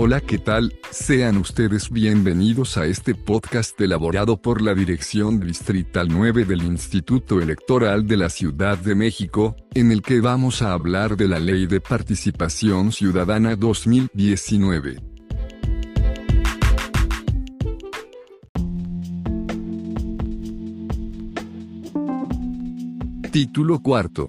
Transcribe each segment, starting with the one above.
Hola, ¿qué tal? Sean ustedes bienvenidos a este podcast elaborado por la Dirección Distrital 9 del Instituto Electoral de la Ciudad de México, en el que vamos a hablar de la Ley de Participación Ciudadana 2019. Título cuarto.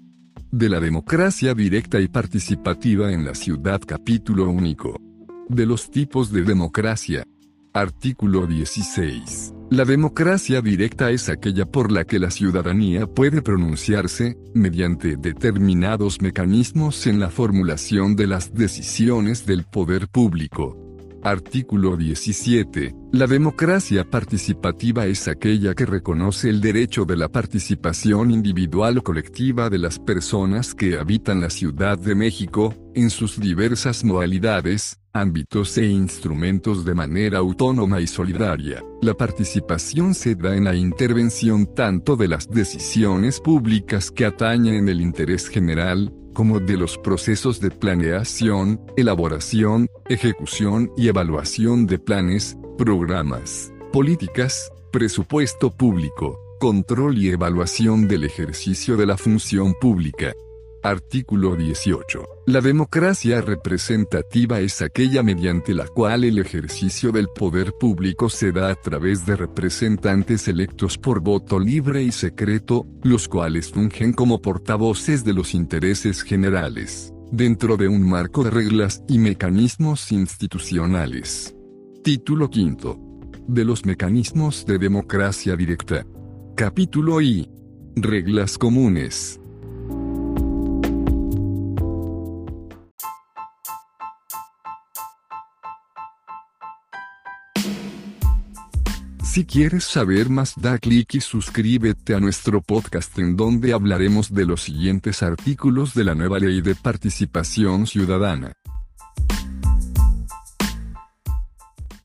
De la democracia directa y participativa en la ciudad capítulo único. De los tipos de democracia. Artículo 16. La democracia directa es aquella por la que la ciudadanía puede pronunciarse, mediante determinados mecanismos en la formulación de las decisiones del poder público. Artículo 17. La democracia participativa es aquella que reconoce el derecho de la participación individual o colectiva de las personas que habitan la Ciudad de México, en sus diversas modalidades, ámbitos e instrumentos de manera autónoma y solidaria. La participación se da en la intervención tanto de las decisiones públicas que atañen el interés general, como de los procesos de planeación, elaboración, ejecución y evaluación de planes, programas, políticas, presupuesto público, control y evaluación del ejercicio de la función pública. Artículo 18. La democracia representativa es aquella mediante la cual el ejercicio del poder público se da a través de representantes electos por voto libre y secreto, los cuales fungen como portavoces de los intereses generales, dentro de un marco de reglas y mecanismos institucionales. Título V. De los mecanismos de democracia directa. Capítulo I. Reglas comunes. Si quieres saber más da clic y suscríbete a nuestro podcast en donde hablaremos de los siguientes artículos de la nueva ley de participación ciudadana.